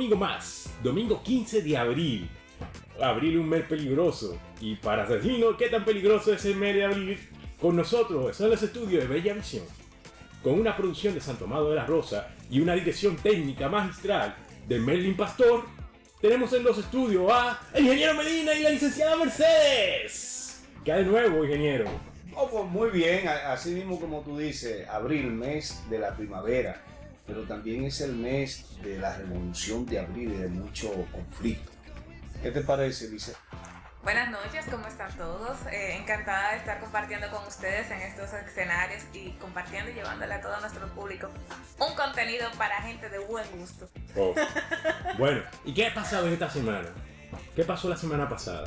domingo más, domingo 15 de abril. Abril un mes peligroso. Y para asesino, ¿qué tan peligroso es el mes de abril? Con nosotros son los estudios de Bella Visión. Con una producción de Santo Amado de la Rosa y una dirección técnica magistral de Merlin Pastor, tenemos en los estudios a el ingeniero Medina y la licenciada Mercedes. ¿Qué de nuevo, ingeniero? Oh, pues muy bien, así mismo como tú dices, abril, mes de la primavera, pero también es el mes de la revolución de abril y de mucho conflicto. ¿Qué te parece, Lice? Buenas noches, ¿cómo están todos? Eh, encantada de estar compartiendo con ustedes en estos escenarios y compartiendo y llevándole a todo nuestro público un contenido para gente de buen gusto. Oh. Bueno, ¿y qué ha pasado en esta semana? ¿Qué pasó la semana pasada?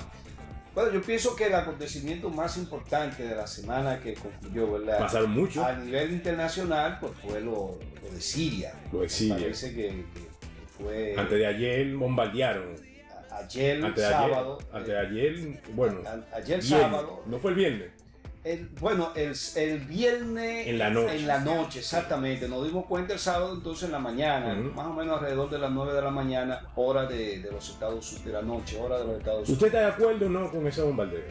Bueno, yo pienso que el acontecimiento más importante de la semana que concluyó, ¿verdad? Pasaron mucho. A nivel internacional, pues fue lo, lo de Siria. Lo de Siria. Parece que, que- que fue Antes de ayer bombardearon. a- ayer, Antes de ayer. sábado. Antes de eh, ayer, bueno. a- ayer viernes. sábado. No fue el viernes. El- bueno, el, el viernes En la noche. En la noche, exactamente. Nos dimos cuenta el sábado, entonces en la mañana, más o menos alrededor de las 9 de la mañana, hora de, de los Estados Unidos, de la noche, hora de los Estados Unidos. ¿Usted está de acuerdo o no con ese bombardeo?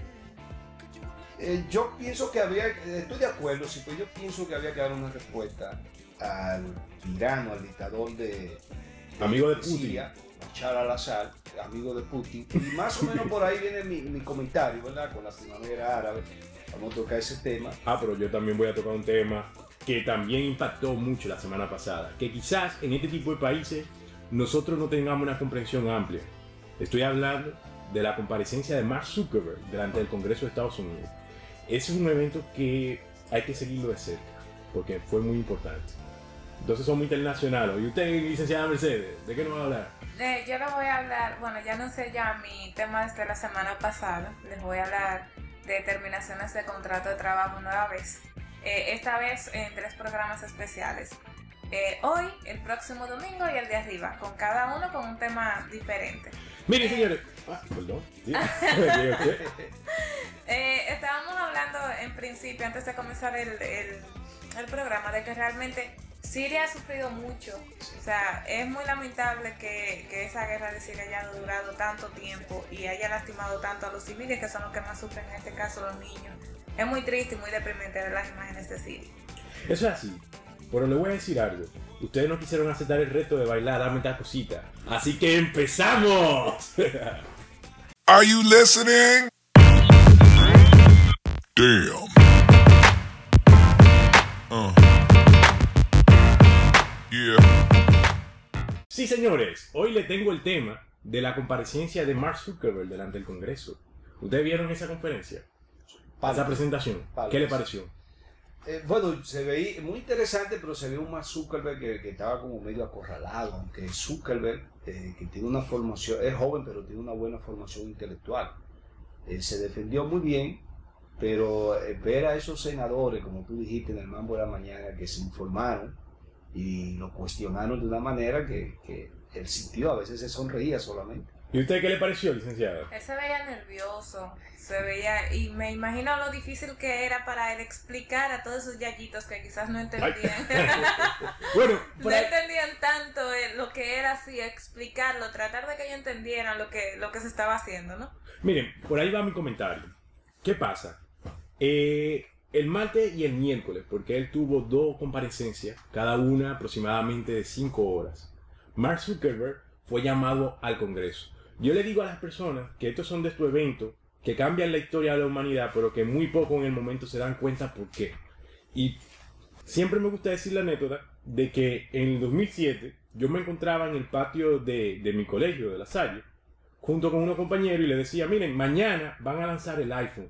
Eh, yo pienso que había, eh, estoy de acuerdo, sí, pero yo pienso que había que dar una respuesta al tirano, al dictador de, de- Amigo de Putin. Siria, Bashar al-Assad, amigo de Putin. Y más o menos por ahí viene mi, mi comentario, ¿verdad? Con la primavera árabe. Vamos a tocar ese tema. Ah, pero yo también voy a tocar un tema que también impactó mucho la semana pasada. Que quizás en este tipo de países nosotros no tengamos una comprensión amplia. Estoy hablando de la comparecencia de Mark Zuckerberg delante del Congreso de Estados Unidos. Ese es un evento que hay que seguirlo de cerca, porque fue muy importante. Entonces somos internacionales. ¿Y usted, licenciada Mercedes, de qué nos va a hablar? Eh, yo les voy a hablar, bueno, ya no sé ya mi tema desde la semana pasada, les voy a hablar de terminaciones de contrato de trabajo nueva vez. Eh, esta vez en tres programas especiales. Eh, hoy, el próximo domingo y el de arriba, con cada uno con un tema diferente. Miren, señores. Ah, perdón. Eh, estábamos hablando en principio, antes de comenzar el, el- el programa, de que realmente Siria ha sufrido mucho. O sea, es muy lamentable que, que esa guerra de Siria haya durado tanto tiempo y haya lastimado tanto a los civiles, que son los que más sufren, en este caso los niños. Es muy triste y muy deprimente ver las imágenes de Siria. Eso es así. Pero le voy a decir algo. Ustedes no quisieron aceptar el reto de bailar, dame tal cosita. Así que empezamos. Are you listening? Damn. Sí, señores. Hoy le tengo el tema de la comparecencia de Mark Zuckerberg delante del Congreso. ¿Ustedes vieron esa conferencia? Esa presentación. ¿Qué le pareció? Eh, bueno, se veía muy interesante, pero se ve un más Zuckerberg que, que estaba como medio acorralado, aunque Zuckerberg, eh, que tiene una formación, es joven, pero tiene una buena formación intelectual. Eh, se defendió muy bien, pero ver a esos senadores, como tú dijiste en el Mambo de la Mañana, que se informaron y lo cuestionaron de una manera que, que él sintió, a veces se sonreía solamente. ¿Y usted qué le pareció, licenciada? Él se veía nervioso, se veía, y me imagino lo difícil que era para él explicar a todos esos yayitos que quizás no entendían. Bueno, No ahí- entendían tanto eh, lo que era así, explicarlo, tratar de que ellos entendieran lo que, lo que se estaba haciendo, ¿no? Miren, por ahí va mi comentario. ¿Qué pasa? Eh, el martes y el miércoles, porque él tuvo dos comparecencias, cada una aproximadamente de cinco horas. Mark Zuckerberg fue llamado al Congreso. Yo le digo a las personas que estos son de estos eventos que cambian la historia de la humanidad, pero que muy poco en el momento se dan cuenta por qué. Y siempre me gusta decir la anécdota de que en el 2007 yo me encontraba en el patio de, de mi colegio, de La Salle, junto con unos compañeros y le decía, miren, mañana van a lanzar el iPhone.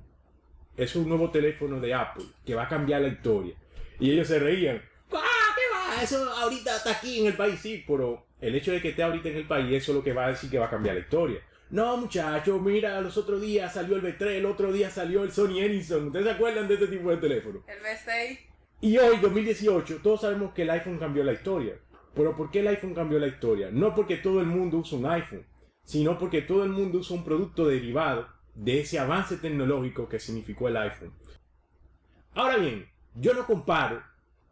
Es un nuevo teléfono de Apple que va a cambiar la historia. Y ellos se reían. ¡Ah, qué va! Eso ahorita está aquí en el país, sí, pero el hecho de que esté ahorita en el país, eso es lo que va a decir que va a cambiar la historia. No, muchachos, mira, los otros días salió el B3, el otro día salió el Sony Ericsson. ¿Ustedes se acuerdan de este tipo de teléfono? El B6. Y hoy, 2018, todos sabemos que el iPhone cambió la historia. Pero ¿por qué el iPhone cambió la historia? No porque todo el mundo usa un iPhone, sino porque todo el mundo usa un producto derivado de ese avance tecnológico que significó el iPhone. Ahora bien, yo no comparo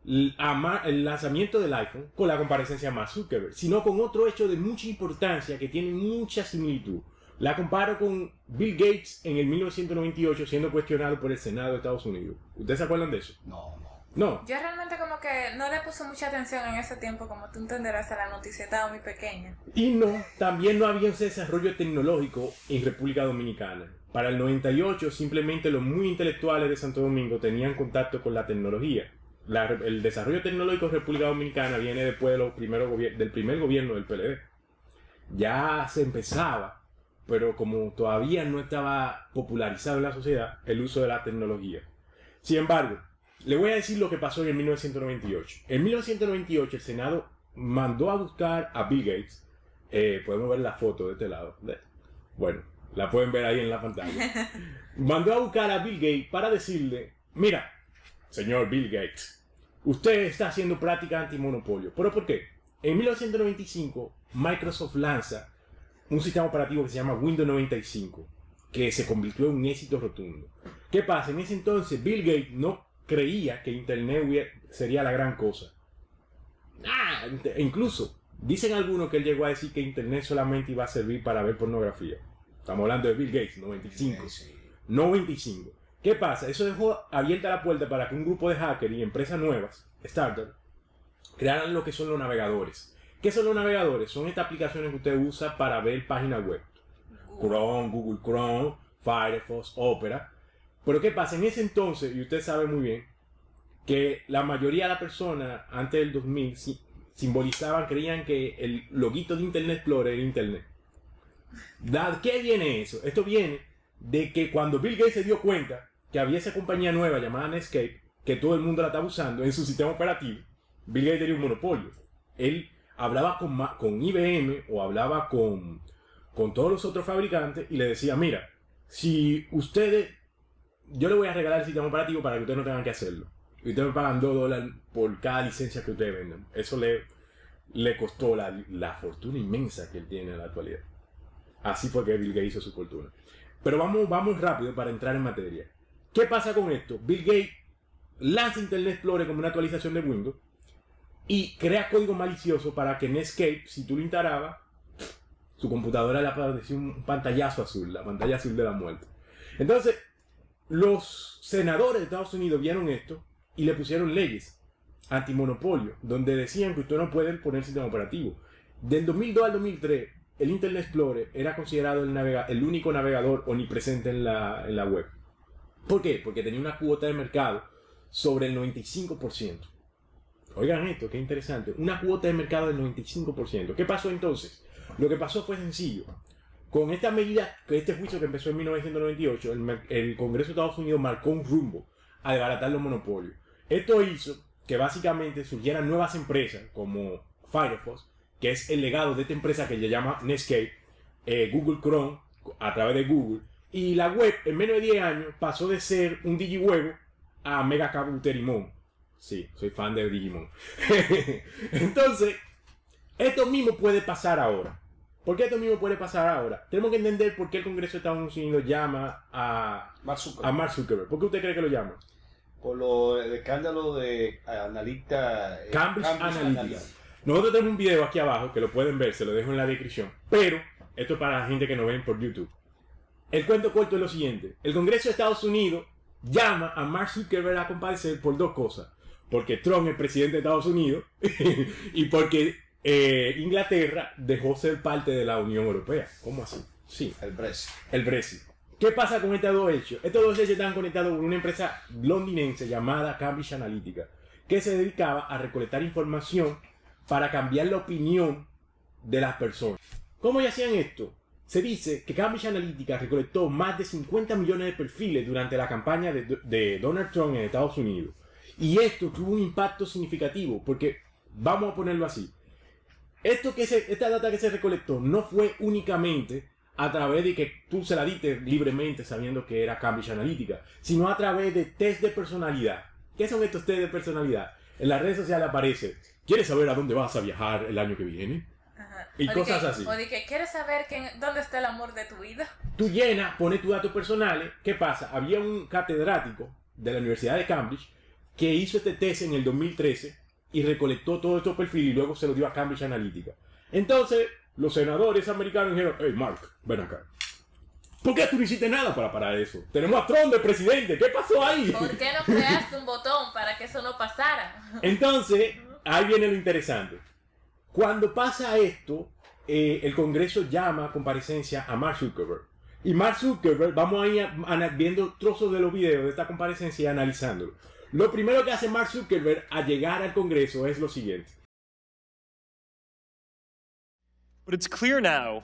el lanzamiento del iPhone con la comparecencia de Mark Zuckerberg, sino con otro hecho de mucha importancia que tiene mucha similitud. La comparo con Bill Gates en el 1998 siendo cuestionado por el Senado de Estados Unidos. ¿Ustedes se acuerdan de eso? No, no. No. Yo realmente como que no le puse mucha atención en ese tiempo, como tú entenderás, a la noticia estaba muy pequeña. Y no, también no había ese desarrollo tecnológico en República Dominicana. Para el 98 simplemente los muy intelectuales de Santo Domingo tenían contacto con la tecnología. La- el desarrollo tecnológico de República Dominicana viene después de los primeros gobier- del primer gobierno del PLD. Ya se empezaba, pero como todavía no estaba popularizado en la sociedad el uso de la tecnología. Sin embargo, le voy a decir lo que pasó en el 1998. En 1998 el Senado mandó a buscar a Bill Gates. Eh, podemos ver la foto de este lado. Bueno, la pueden ver ahí en la pantalla. mandó a buscar a Bill Gates para decirle, mira, señor Bill Gates, usted está haciendo práctica antimonopolio. ¿Pero por qué? En 1995 Microsoft lanza un sistema operativo que se llama Windows 95, que se convirtió en un éxito rotundo. ¿Qué pasa? En ese entonces Bill Gates no creía que Internet sería la gran cosa. Ah, e incluso dicen algunos que él llegó a decir que Internet solamente iba a servir para ver pornografía. Estamos hablando de Bill Gates, 95. Sí, sí. No 25. ¿Qué pasa? Eso dejó abierta la puerta para que un grupo de hackers y empresas nuevas, startups, crearan lo que son los navegadores. ¿Qué son los navegadores? Son estas aplicaciones que usted usa para ver páginas web. Chrome, Google Chrome, Firefox, Opera. Pero ¿qué pasa? En ese entonces, y usted sabe muy bien, que la mayoría de las personas antes del 2000 si- simbolizaban, creían que el loguito de Internet Explorer era Internet. ¿De qué viene eso? Esto viene de que cuando Bill Gates se dio cuenta que había esa compañía nueva llamada Netscape, que todo el mundo la estaba usando en su sistema operativo, Bill Gates tenía un monopolio. Él hablaba con, con IBM o hablaba con, con todos los otros fabricantes y le decía, mira, si ustedes, yo le voy a regalar el sistema operativo para que ustedes no tengan que hacerlo. Y ustedes me pagan 2 dólares por cada licencia que ustedes vendan. Eso le, le costó la, la fortuna inmensa que él tiene en la actualidad. Así fue que Bill Gates hizo su fortuna. Pero vamos, vamos rápido para entrar en materia. ¿Qué pasa con esto? Bill Gates lanza Internet Explorer como una actualización de Windows y crea código malicioso para que Netscape, si tú lo instalabas, tu computadora le aparecía un pantallazo azul, la pantalla azul de la muerte. Entonces, los senadores de Estados Unidos vieron esto y le pusieron leyes antimonopolio, donde decían que usted no puede poner sistema operativo. Del 2002 al 2003, el Internet Explorer era considerado el, navega- el único navegador omnipresente en la, en la web. ¿Por qué? Porque tenía una cuota de mercado sobre el 95%. Oigan esto, qué interesante. Una cuota de mercado del 95%. ¿Qué pasó entonces? Lo que pasó fue sencillo. Con esta medida, este juicio que empezó en 1998, el, el Congreso de Estados Unidos marcó un rumbo a desbaratar los monopolios. Esto hizo que básicamente surgieran nuevas empresas como Firefox, que es el legado de esta empresa que se llama Netscape, eh, Google Chrome, a través de Google, y la web en menos de 10 años pasó de ser un digihuevo a Mega Cabuterimon. Sí, soy fan de Digimon. Entonces, esto mismo puede pasar ahora. ¿Por qué esto mismo puede pasar ahora? Tenemos que entender por qué el Congreso de Estados Unidos llama a, Mark Zuckerberg. a Mark Zuckerberg. ¿Por qué usted cree que lo llama? Por lo, el escándalo de analista. eh, Cambridge Analytica. Nosotros tenemos un video aquí abajo que lo pueden ver, se lo dejo en la descripción. Pero esto es para la gente que nos ven por YouTube. El cuento corto es lo siguiente. El Congreso de Estados Unidos llama a Mark Zuckerberg a comparecer por dos cosas. Porque Trump es presidente de Estados Unidos y porque eh, Inglaterra dejó ser parte de la Unión Europea. ¿Cómo así? Sí, El Brexit. el Brexit. ¿Qué pasa con estos dos hechos? Estos dos hechos están conectados con una empresa londinense llamada Cambridge Analytica, que se dedicaba a recolectar información para cambiar la opinión de las personas. ¿Cómo hacían esto? Se dice que Cambridge Analytica recolectó más de 50 millones de perfiles durante la campaña de, de Donald Trump en Estados Unidos. Y esto tuvo un impacto significativo, porque vamos a ponerlo así. Esto que se, esta data que se recolectó no fue únicamente a través de que tú se la diste libremente sabiendo que era Cambridge Analytica, sino a través de test de personalidad. ¿Qué son estos test de personalidad? En las redes sociales aparece, ¿quieres saber a dónde vas a viajar el año que viene? Ajá. Y O cosas que- así. O de que quieres saber quién- dónde está el amor de tu vida. Tú llenas, pones tus datos personales. ¿Qué pasa? Había un catedrático de la Universidad de Cambridge que hizo este test en el 2013 y recolectó todos estos perfiles y luego se los dio a Cambridge Analytica. Entonces, los senadores americanos dijeron, hey Mark, ven acá. ¿Por qué tú no hiciste nada para parar eso? Tenemos a Trump de presidente, ¿qué pasó ahí? ¿Por qué no creaste un botón para que eso no pasara? Entonces, ahí viene lo interesante. Cuando pasa esto, eh, el Congreso llama a comparecencia a Mark Zuckerberg. Y Mark Zuckerberg, vamos a ir ana- viendo trozos de los videos de esta comparecencia y analizándolo. Lo primero que hace Mark Zuckerberg al llegar al Congreso es lo siguiente. But it's clear now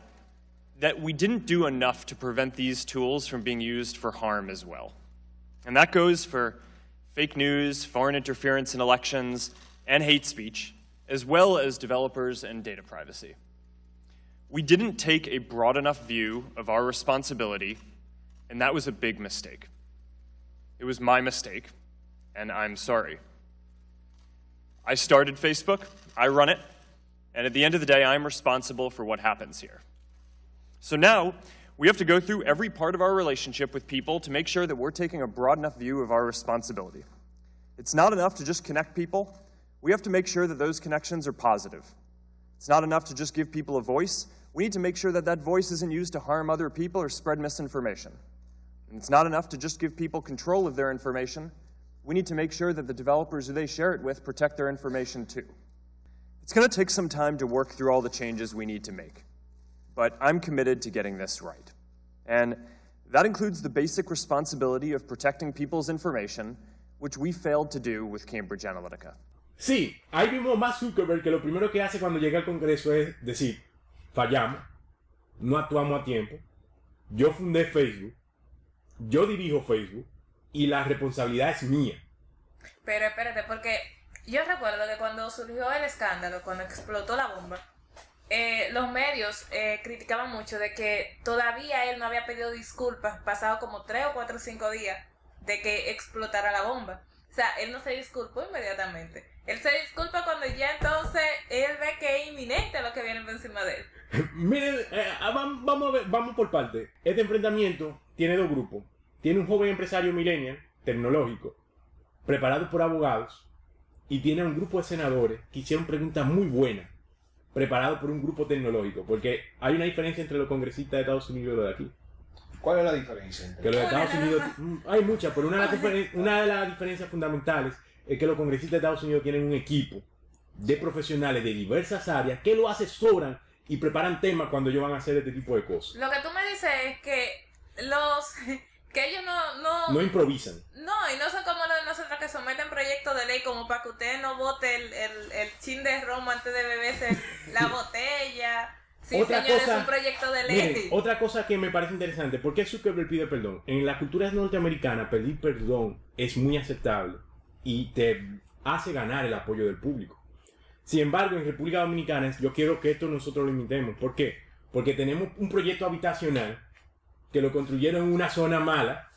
that we didn't do enough to prevent these tools from being used for harm as well. And that goes for fake news, foreign interference in elections, and hate speech, as well as developers and data privacy. We didn't take a broad enough view of our responsibility, and that was a big mistake. It was my mistake, and I'm sorry. I started Facebook, I run it, and at the end of the day, I'm responsible for what happens here. So now, we have to go through every part of our relationship with people to make sure that we're taking a broad enough view of our responsibility. It's not enough to just connect people, we have to make sure that those connections are positive. It's not enough to just give people a voice, we need to make sure that that voice isn't used to harm other people or spread misinformation. And it's not enough to just give people control of their information, we need to make sure that the developers who they share it with protect their information too. It's going to take some time to work through all the changes we need to make, but I'm committed to getting this right. And that includes the basic responsibility of protecting people's information, which we failed to do with Cambridge Analytica. Sí, ahí vimos más Zuckerberg que lo primero que hace cuando llega al Congreso es decir, fallamos, no actuamos a tiempo, yo fundé Facebook, yo dirijo Facebook y la responsabilidad es mía. Pero espérate, porque yo recuerdo que cuando surgió el escándalo, cuando explotó la bomba, eh, los medios eh, criticaban mucho de que todavía él no había pedido disculpas, pasado como tres o cuatro o cinco días de que explotara la bomba. O sea, él no se disculpó inmediatamente. Él se disculpa cuando ya entonces él ve que es inminente lo que viene por encima de él. Miren, eh, ah, vam- vamos, a ver- vamos por parte. Este enfrentamiento tiene dos grupos. Tiene un joven empresario millennial, tecnológico, preparado por abogados, y tiene un grupo de senadores que hicieron preguntas muy buenas, preparados por un grupo tecnológico. Porque hay una diferencia entre los congresistas de Estados Unidos y los de aquí. ¿Cuál es la diferencia? entre- Que los de Estados Unidos, mm, hay muchas, pero una de, una de las diferencias fundamentales es que los congresistas de Estados Unidos tienen un equipo de profesionales de diversas áreas que lo asesoran y preparan temas cuando ellos van a hacer este tipo de cosas. Lo que tú me dices es que los que ellos no no, No improvisan. no y no son como los de nosotros que someten proyectos de ley como para que usted no vote el, el, el chin de romo antes de beberse la botella. Sí, Otra cosa- es un proyecto de ley. Miren, otra cosa que me parece interesante, ¿por qué Zuckerberg pide perdón? En la cultura norteamericana pedir perdón es muy aceptable y te hace ganar el apoyo del público. Sin embargo, en República Dominicana yo quiero que esto nosotros lo imitemos. ¿Por qué? Porque tenemos un proyecto habitacional que lo construyeron en una zona mala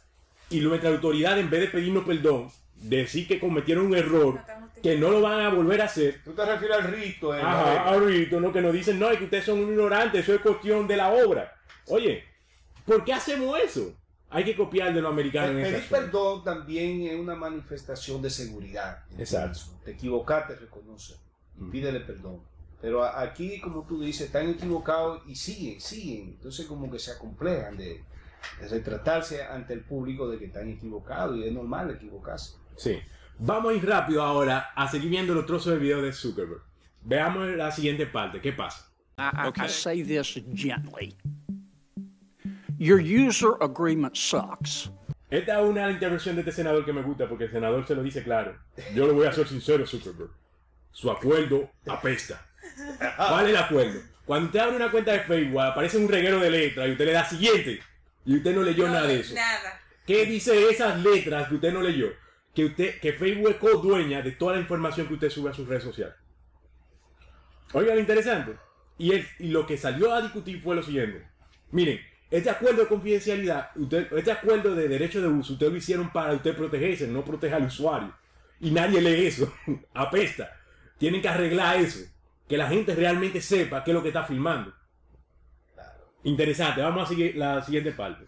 y nuestra autoridad en vez de pedirnos perdón, decir que cometieron un error, que no lo van a volver a hacer, Tú te refieres al rito. eh, Ajá, ¿no? ahorita, ¿no? Que nos dicen, no, es que ustedes son un ignorante, eso es cuestión de la obra. Oye, ¿por qué hacemos eso? Hay que copiar de los americanos en Pedir perdón también es una manifestación de seguridad. Exacto. Te equivocaste, reconoce y pídele perdón. Pero aquí, como tú dices, están equivocados y siguen, siguen. Entonces como que se acomplejan de, de retratarse ante el público de que están equivocados y es normal equivocarse. Sí. Vamos a ir rápido ahora a seguir viendo los trozos de video de Zuckerberg. Veamos la siguiente parte. ¿Qué pasa? I, I- I say this gently. Your user agreement sucks. Esta es una intervención de este senador que me gusta porque el senador se lo dice claro. Yo le voy a ser sincero, Zuckerberg. Su acuerdo apesta. ¿Cuál es el acuerdo? Cuando usted abre una cuenta de Facebook, aparece un reguero de letras y usted le da siguiente y usted no leyó No, nada de eso. Nada. ¿Qué dice esas letras que usted no leyó? Que usted, que Facebook es co-dueña de toda la información que usted sube a sus redes sociales. Oiga, lo interesante. Y, el- y lo que salió a discutir fue lo siguiente. Miren, este acuerdo de confidencialidad, usted, este acuerdo de derecho de uso, ustedes lo hicieron para usted protegerse, no proteger al usuario. Y nadie lee eso. Apesta. Tienen que arreglar eso. Que la gente realmente sepa qué es lo que está filmando. Interesante. Vamos a seguir la siguiente parte.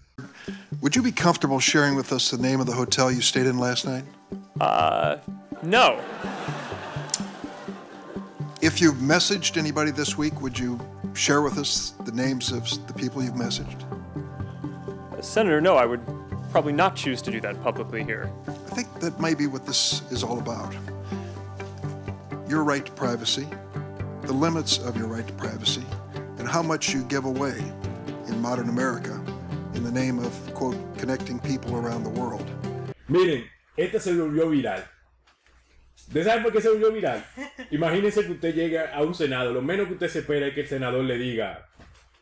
Would you be comfortable sharing with us the name of the hotel you stayed in last night? Uh, no. If you've messaged anybody this week, would you share with us the names of the people you've messaged? Senator, no, I would probably not choose to do that publicly here. I think that may be what this is all about. Your right to privacy, the limits of your right to privacy, and how much you give away in modern America in the name of, quote, connecting people around the world. Miren, este se volvió viral. ¿Ustedes saben por qué se volvió viral? Imagínense que usted llega a un senado. Lo menos que usted se espera es que el senador le diga: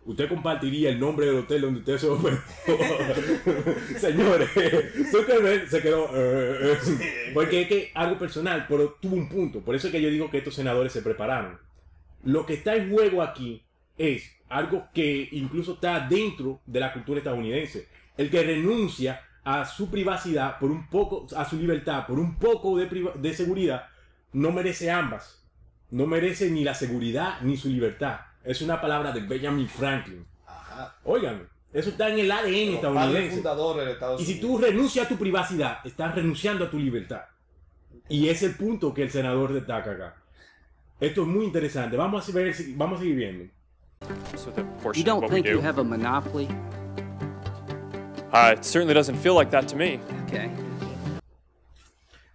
Usted compartiría el nombre del hotel donde usted se hospedó. Señores, Zuckerberg se quedó. eh, eh, porque es que algo personal, pero tuvo un punto. Por eso es que yo digo que estos senadores se prepararon. Lo que está en juego aquí es algo que incluso está dentro de la cultura estadounidense. El que renuncia a su privacidad por un poco, a su libertad por un poco de, seguridad, no merece ambas. No merece ni la seguridad ni su libertad. Es una palabra de Benjamin Franklin. Ajá. Oigan, eso está en el ADN estadounidense. Y si tú renuncias a tu privacidad, estás renunciando a tu libertad. Y es el punto que el senador destaca acá. Esto es muy interesante. Vamos a ver, si- vamos a seguir viendo. So the portion You don't think you do. have a monopoly? Uh, it certainly doesn't feel like that to me. Okay.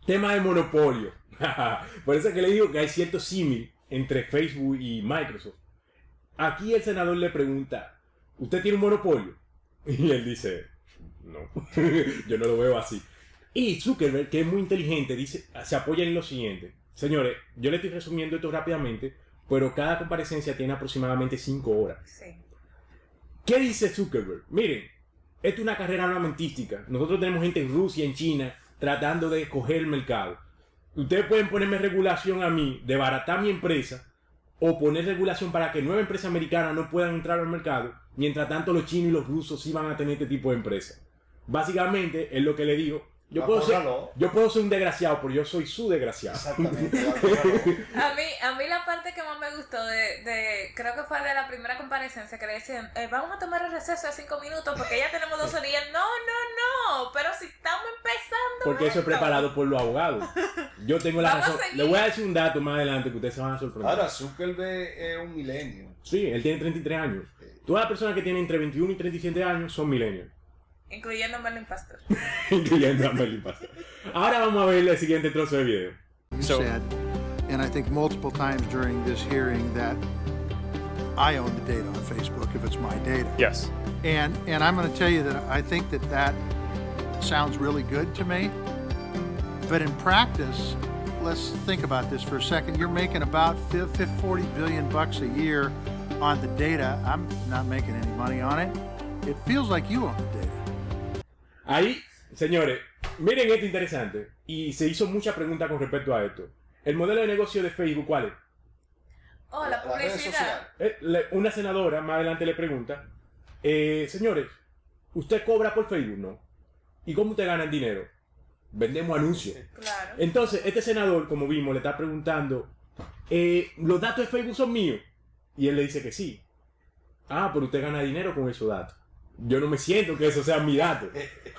Tema de monopolio. Por eso es que le digo que hay cierto símil entre Facebook y Microsoft. Aquí el senador le pregunta, ¿usted tiene un monopolio? Y él dice, no, yo no lo veo así. Y Zuckerberg, que es muy inteligente, dice, se apoya en lo siguiente. Señores, yo le estoy resumiendo esto rápidamente, pero cada comparecencia tiene aproximadamente 5 horas. Sí. ¿Qué dice Zuckerberg? Miren, esto es una carrera armamentística. Nosotros tenemos gente en Rusia, en China, tratando de coger el mercado. Ustedes pueden ponerme regulación a mí, de baratar mi empresa, o poner regulación para que nuevas empresas americanas no puedan entrar al mercado, mientras tanto los chinos y los rusos sí van a tener este tipo de empresas. Básicamente, es lo que le digo. Yo puedo, ser, yo puedo ser un desgraciado, pero yo soy su desgraciado. Exactamente. A mí, a mí la parte que más me gustó de, de creo que fue de la primera comparecencia que le decían, eh, vamos a tomar el receso de cinco minutos porque ya tenemos dos horas y él, no, no, no, pero si estamos empezando. Porque eso es esto". preparado por los abogados. Yo tengo la razón. Le voy a decir un dato más adelante que ustedes se van a sorprender. Ahora, Zuckerberg es un milenio. Sí, él tiene 33 años. Todas las personas que tienen entre 21 y 37 años son millennials. Incluyendo Merlin Pastor. Incluyendo a Merlin Pastor. Ahora vamos a ver el siguiente trozo de video. So- said, and I think multiple times during this hearing, that I own the data on Facebook if it's my data. Yes. And and I'm going to tell you that I think that that sounds really good to me. But in practice, let's think about this for a second. You're making about fif- fif- 40 billion bucks a year on the data. I'm not making any money on it. It feels like you own the data. Ahí, señores, miren esto interesante. Y se hizo mucha pregunta con respecto a esto. El modelo de negocio de Facebook, ¿cuál es? Oh, la publicidad. Eh, Una senadora más adelante le pregunta, eh, señores, ¿usted cobra por Facebook? No. ¿Y cómo usted gana el dinero? Vendemos anuncios. Claro. Entonces, este senador, como vimos, le está preguntando, eh, ¿los datos de Facebook son míos? Y él le dice que sí. Ah, pero usted gana dinero con esos datos. Yo no me siento que eso sea mi dato,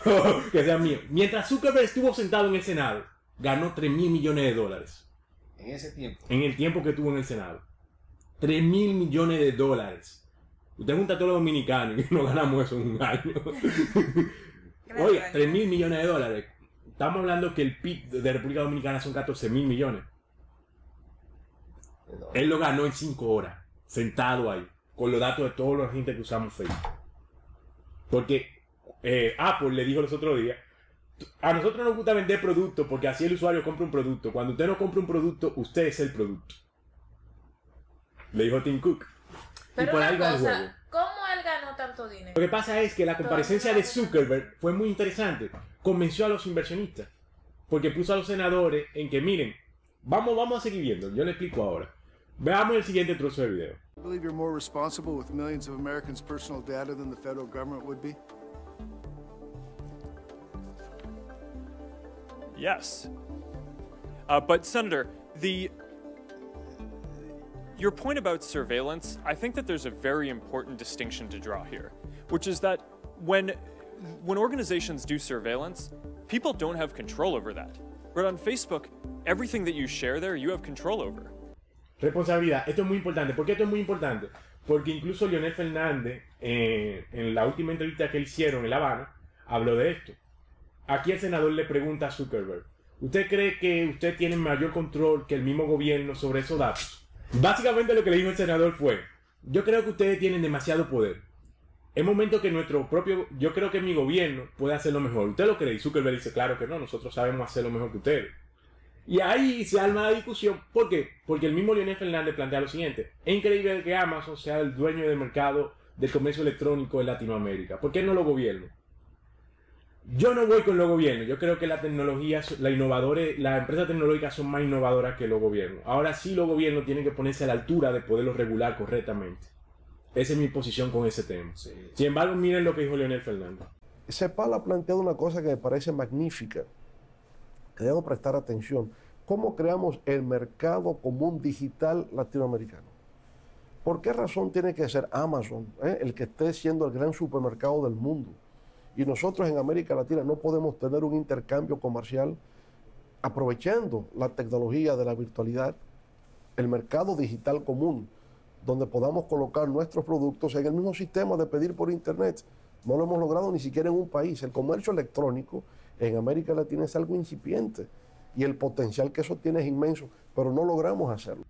que sea mío. Mientras Zuckerberg estuvo sentado en el Senado, ganó 3 mil millones de dólares En ese tiempo. en el tiempo que estuvo en el Senado. 3 mil millones de dólares. Usted junta a todos los dominicanos y no ganamos eso en un año. Oiga, claro. 3 mil millones de dólares. Estamos hablando que el PIB de República Dominicana son 14 mil millones. Él lo ganó en 5 horas, sentado ahí, con los datos de toda la gente que usamos Facebook. Porque eh, Apple le dijo los otros días, a nosotros nos gusta vender productos porque así el usuario compra un producto. Cuando usted no compra un producto, usted es el producto. Le dijo Tim Cook. Pero y por una ahí va el juego. cosa, ¿cómo él ganó tanto dinero? Lo que pasa es que la comparecencia de Zuckerberg fue muy interesante. Convenció a los inversionistas. Porque puso a los senadores en que, miren, vamos, vamos a seguir viendo. Yo le explico ahora. Veamos el siguiente trozo de video. I believe you're more responsible with millions of Americans' personal data than the federal government would be. Yes. Uh, but, Senator, the. Your point about surveillance, I think that there's a very important distinction to draw here, which is that when, when organizations do surveillance, people don't have control over that. But on Facebook, everything that you share there, you have control over. Responsabilidad. Esto es muy importante. ¿Por qué esto es muy importante? Porque incluso Leonel Fernández, eh, en la última entrevista que hicieron en La Habana, habló de esto. Aquí el senador le pregunta a Zuckerberg, ¿usted cree que usted tiene mayor control que el mismo gobierno sobre esos datos? Básicamente lo que le dijo el senador fue, yo creo que ustedes tienen demasiado poder. Es momento que nuestro propio, yo creo que mi gobierno puede hacerlo mejor. ¿Usted lo cree? Y Zuckerberg dice, claro que no, nosotros sabemos hacerlo mejor que ustedes. Y ahí se arma la discusión. ¿Por qué? Porque el mismo Leonel Fernández plantea lo siguiente. Es increíble que Amazon sea el dueño del mercado del comercio electrónico en Latinoamérica. ¿Por qué no lo gobierno? Yo no voy con los gobiernos. Yo creo que la tecnología, la innovadores, las empresas tecnológicas son más innovadoras que los gobiernos. Ahora sí los gobiernos tienen que ponerse a la altura de poderlo regular correctamente. Esa es mi posición con ese tema. Sin embargo, miren lo que dijo Leonel Fernández. CEPAL ha planteado una cosa que me parece magnífica, que debemos prestar atención. ¿Cómo creamos el mercado común digital latinoamericano? ¿Por qué razón tiene que ser Amazon eh, el que esté siendo el gran supermercado del mundo? Y nosotros en América Latina no podemos tener un intercambio comercial aprovechando la tecnología de la virtualidad, el mercado digital común, donde podamos colocar nuestros productos en el mismo sistema de pedir por Internet. No lo hemos logrado ni siquiera en un país. El comercio electrónico en América Latina es algo incipiente y el potencial que eso tiene es inmenso, pero no logramos hacerlo.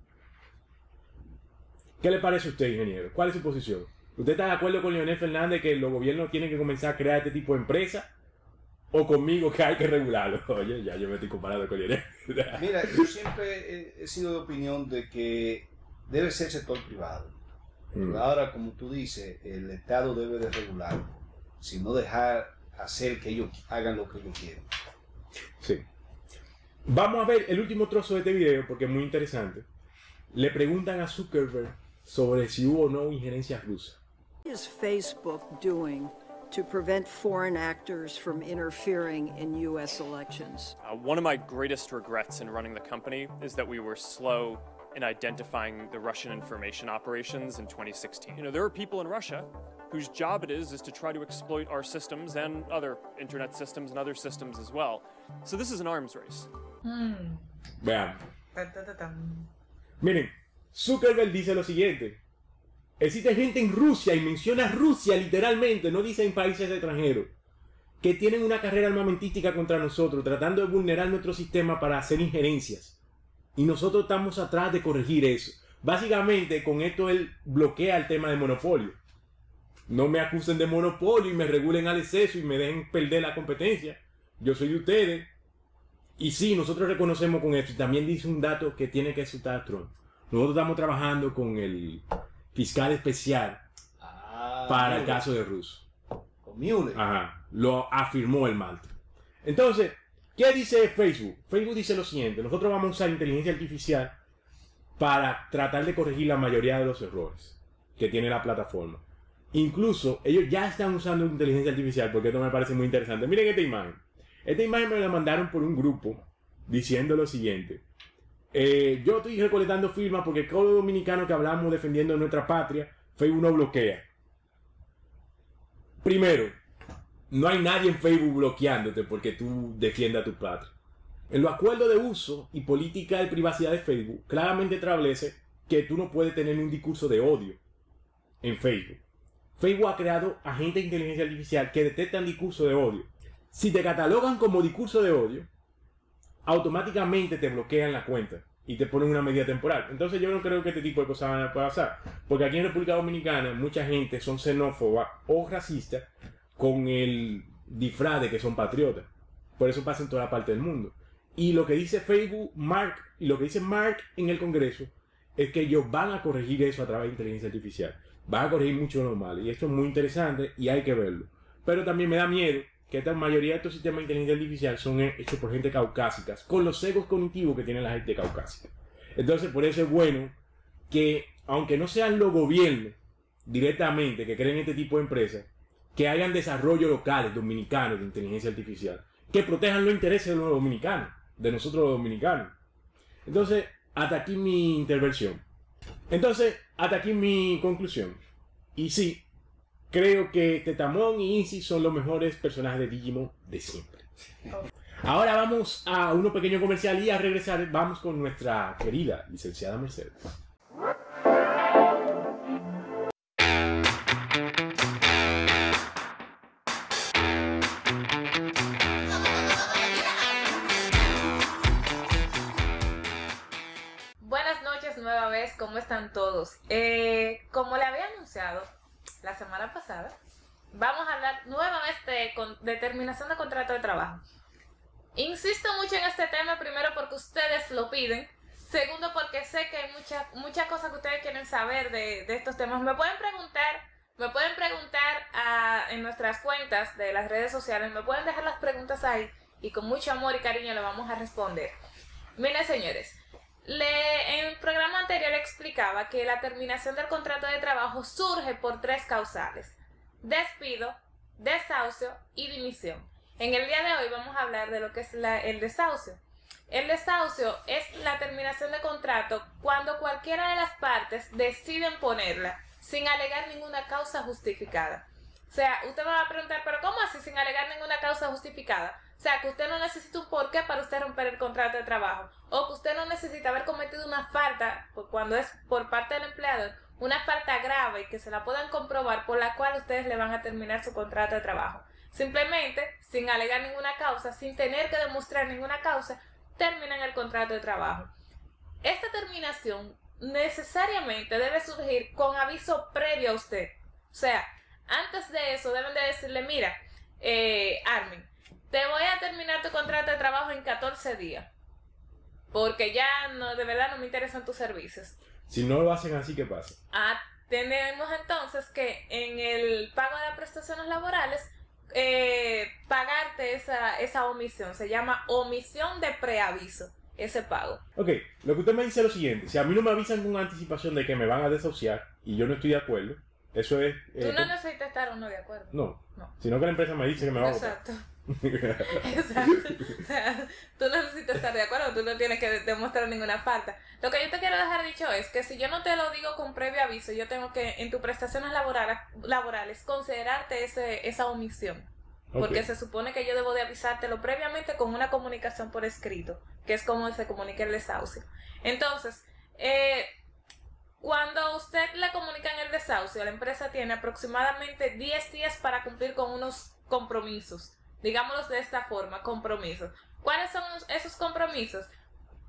¿Qué le parece a usted, ingeniero? ¿Cuál es su posición? ¿Usted está de acuerdo con Leonel Fernández que los gobiernos tienen que comenzar a crear este tipo de empresas? ¿O conmigo que hay que regularlo? Oye, ya yo me estoy comparando con Leonel. Mira, yo siempre he, sido de opinión de que debe ser sector privado. Mm. Ahora, como tú dices, el Estado debe de regular, sino dejar hacer que ellos hagan lo que ellos quieren. Sí. Vamos a ver el último trozo de este video porque es muy interesante. Le preguntan a Zuckerberg sobre si hubo o no injerencia rusa. What is Facebook doing to prevent foreign actors from interfering in U.S. elections? Uh, one of my greatest regrets in running the company is that we were slow in identifying the Russian information operations in 2016. You know, there are people in Russia whose job it is is to try to exploit our systems and other internet systems and other systems as well. So this is an arms race. Vean. Ta, ta, ta, tam. Miren, Zuckerberg dice lo siguiente. Existe gente en Rusia y menciona Rusia literalmente, no dice en países extranjeros, que tienen una carrera armamentística contra nosotros, tratando de vulnerar nuestro sistema para hacer injerencias. Y nosotros estamos atrás de corregir eso. Básicamente, con esto él bloquea el tema de monopolio. No me acusen de monopolio y me regulen al exceso y me dejen perder la competencia. Yo soy de ustedes. Y sí, nosotros reconocemos con esto. Y también dice un dato que tiene que a Trump. Nosotros estamos trabajando con el fiscal especial Ah, para el caso de Russo. Con Mueller. Ajá, lo afirmó el Malta. Entonces, ¿qué dice Facebook? Facebook dice lo siguiente, nosotros vamos a usar inteligencia artificial para tratar de corregir la mayoría de los errores que tiene la plataforma. Incluso ellos ya están usando inteligencia artificial porque esto me parece muy interesante. Miren esta imagen. Esta imagen me la mandaron por un grupo diciendo lo siguiente. Eh, yo estoy recolectando firmas porque todos los dominicanos que hablamos defendiendo nuestra patria, Facebook no bloquea. Primero, no hay nadie en Facebook bloqueándote porque tú defiendas tu patria. En los acuerdos de uso y política de privacidad de Facebook, claramente establece que tú no puedes tener un discurso de odio en Facebook. Facebook ha creado agentes de inteligencia artificial que detectan discurso de odio. Si te catalogan como discurso de odio, automáticamente te bloquean la cuenta y te ponen una medida temporal. Entonces yo no creo que este tipo de cosas van a pasar. Porque aquí en República Dominicana mucha gente son xenófoba o racista con el disfraz de que son patriotas. Por eso pasa en toda parte del mundo. Y lo que dice Facebook, Mark, y lo que dice Mark en el Congreso, es que ellos van a corregir eso a través de inteligencia artificial. Van a corregir mucho lo malo. Y esto es muy interesante y hay que verlo. Pero también me da miedo que esta mayoría de estos sistemas de inteligencia artificial son hechos por gente caucásica, con los egos cognitivos que tiene la gente caucásica. Entonces, por eso es bueno que, aunque no sean los gobiernos directamente que creen este tipo de empresas, que hayan desarrollos locales dominicanos de inteligencia artificial, que protejan los intereses de los dominicanos, de nosotros los dominicanos. Entonces, hasta aquí mi intervención. Entonces, hasta aquí mi conclusión. Y sí, creo que Tetamón y Incy son los mejores personajes de Digimon de siempre. Ahora vamos a uno pequeño comercial y a regresar vamos con nuestra querida licenciada Mercedes. ¿Cómo están todos? Eh, como le había anunciado la semana pasada, vamos a hablar nuevamente de con- determinación de contrato de trabajo. Insisto mucho en este tema, primero porque ustedes lo piden, segundo porque sé que hay muchas muchas cosas que ustedes quieren saber de, de estos temas. Me pueden preguntar, me pueden preguntar ah, en nuestras cuentas de las redes sociales, me pueden dejar las preguntas ahí y con mucho amor y cariño le vamos a responder. Miren señores, le, en el programa anterior explicaba que la terminación del contrato de trabajo surge por tres causales. Despido, desahucio y dimisión. En el día de hoy vamos a hablar de lo que es el desahucio. El desahucio es la terminación de contrato cuando cualquiera de las partes deciden ponerla sin alegar ninguna causa justificada. O sea, usted va a preguntar, pero ¿cómo así sin alegar ninguna causa justificada? O sea, que usted no necesita un porqué para usted romper el contrato de trabajo. O que usted no necesita haber cometido una falta, pues, cuando es por parte del empleador, una falta grave que se la puedan comprobar por la cual ustedes le van a terminar su contrato de trabajo. Simplemente, sin alegar ninguna causa, sin tener que demostrar ninguna causa, terminan el contrato de trabajo. Esta terminación necesariamente debe surgir con aviso previo a usted. O sea, antes de eso deben de decirle, mira, eh, Armin, te voy a terminar tu contrato de trabajo en 14 días. Porque ya no, de verdad no me interesan tus servicios. Si no lo hacen así, ¿qué pasa? Ah, tenemos entonces que en el pago de las prestaciones laborales, eh, pagarte esa, esa omisión. Se llama omisión de preaviso, ese pago. Ok, lo que usted me dice es lo siguiente. Si a mí no me avisan con anticipación de que me van a desahuciar y yo no estoy de acuerdo, eso es... eh, Tú no necesitas estar o no de acuerdo. no, No. sino que la empresa me dice que me va a votar. Exacto. Exacto. O sea, tú no necesitas estar de acuerdo, tú no tienes que de- demostrar ninguna falta. Lo que yo te quiero dejar dicho es que si yo no te lo digo con previo aviso, yo tengo que en tus prestaciones laborales, laborales considerarte ese, esa omisión. Porque se supone que yo debo de avisártelo previamente con una comunicación por escrito, que es como se comunica el desahucio. Entonces, eh, cuando usted le comunica en el desahucio, la empresa tiene aproximadamente 10 días para cumplir con unos compromisos. Digámoslos de esta forma, compromisos. ¿Cuáles son esos compromisos?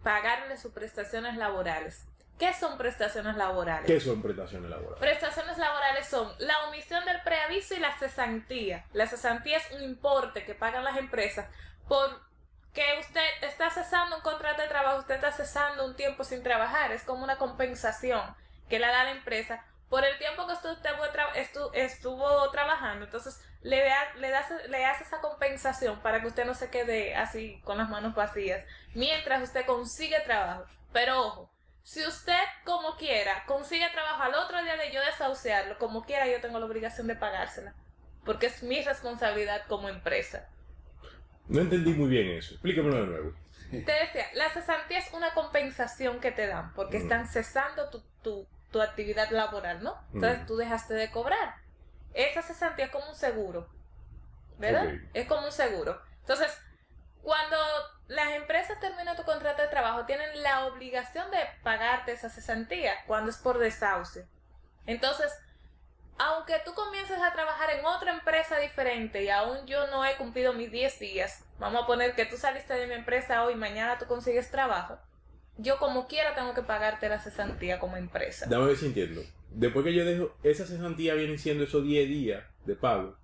Pagarle sus prestaciones laborales. ¿Qué son prestaciones laborales? ¿Qué son prestaciones laborales? Prestaciones laborales son la omisión del preaviso y la cesantía. La cesantía es un importe que pagan las empresas por que usted está cesando un contrato de trabajo, usted está cesando un tiempo sin trabajar. Es como una compensación que le da la empresa por el tiempo que usted estuvo, estuvo trabajando. Entonces, le, da, le, das- le hace esa compensación para que usted no se quede así con las manos vacías mientras usted consigue trabajo. Pero ojo, si usted como quiera consigue trabajo al otro día de yo desahuciarlo, como quiera yo tengo la obligación de pagársela. Porque es mi responsabilidad como empresa. No entendí muy bien eso. Explícamelo de nuevo. Te decía, la cesantía es una compensación que te dan porque Mm. están cesando tu, tu, tu actividad laboral, ¿no? Entonces Mm. tú dejaste de cobrar. Esa cesantía es como un seguro, ¿verdad? Es como un seguro. Entonces, cuando las empresas terminan tu contrato de trabajo, tienen la obligación de pagarte esa cesantía cuando es por desahucio. Entonces, aunque tú comiences a trabajar en otra empresa diferente y aún yo no he cumplido mis 10 días, vamos a poner que tú saliste de mi empresa hoy y mañana tú consigues trabajo, yo como quiera tengo que pagarte la cesantía como empresa. Dame ver si entiendo. Después que yo dejo, esa cesantía viene siendo esos 10 días de pago.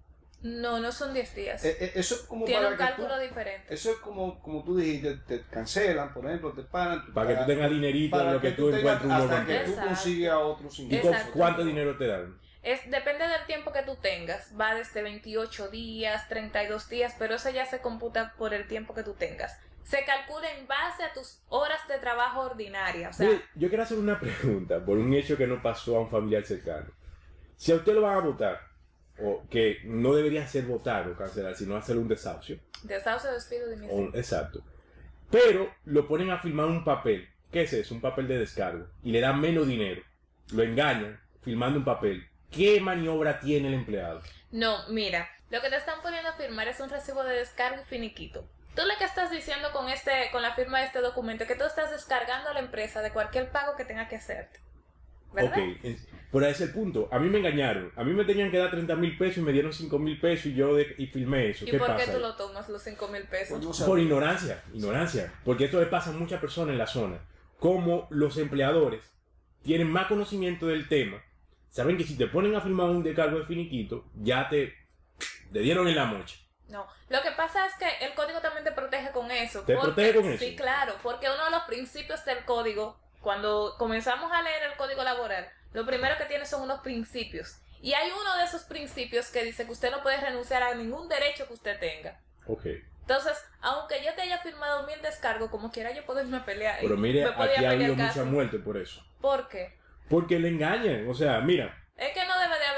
No, no son 10 días. Eh, eh, eso es como Tiene para un que cálculo tú- diferente. Eso es como, como tú dijiste, te cancelan, por ejemplo, te pagan. Para que tú tengas dinerito en para lo que tú tengas- encuentres un Hasta que tú consigas otros ¿Y cuánto dinero te dan? Es, depende del tiempo que tú tengas. Va desde 28 días, 32 días, pero eso ya se computa por el tiempo que tú tengas. Se calcula en base a tus horas de trabajo ordinaria. O sea, yo quiero hacer una pregunta por un hecho que no pasó a un familiar cercano. Si a usted lo van a votar, o que no debería ser votar o cancelar, sino hacer un desahucio, desahucio, despido, o dimisión. un- exacto, pero lo ponen a firmar un papel, ¿qué es eso? Un papel de descargo, y le dan menos dinero, lo engañan firmando un papel. ¿Qué maniobra tiene el empleado? No, mira, lo que te están poniendo a firmar es un recibo de descargo y finiquito. Tú lo que estás diciendo con este, con la firma de este documento, es que tú estás descargando a la empresa de cualquier pago que tenga que hacerte. ¿Verdad? Ok, es- por ahí es el punto. A mí me engañaron. A mí me tenían que dar 30 mil pesos y me dieron 5 mil pesos y yo de- y filmé eso. ¿Y ¿Qué por pasa? qué tú ahí? lo tomas los 5 mil pesos? Pues no. Por ignorancia, ignorancia. Porque esto le pasa a muchas personas en la zona. Como los empleadores tienen más conocimiento del tema, saben que si te ponen a firmar un descargo de finiquito, ya te, te dieron en la mocha. No, lo que pasa es que el código también te protege con eso. ¿Te porque- protege con eso? Sí, claro, porque uno de los principios del código, cuando comenzamos a leer el código laboral, lo primero que tiene son unos principios. Y hay uno de esos principios que dice que usted no puede renunciar a ningún derecho que usted tenga. Ok. Entonces, aunque yo te haya firmado mil descargos, como quiera yo puedo irme a pelear. Pero mire, aquí ha habido mucha muerte por eso. ¿Por qué? Porque le engañan. O sea, mira, Es que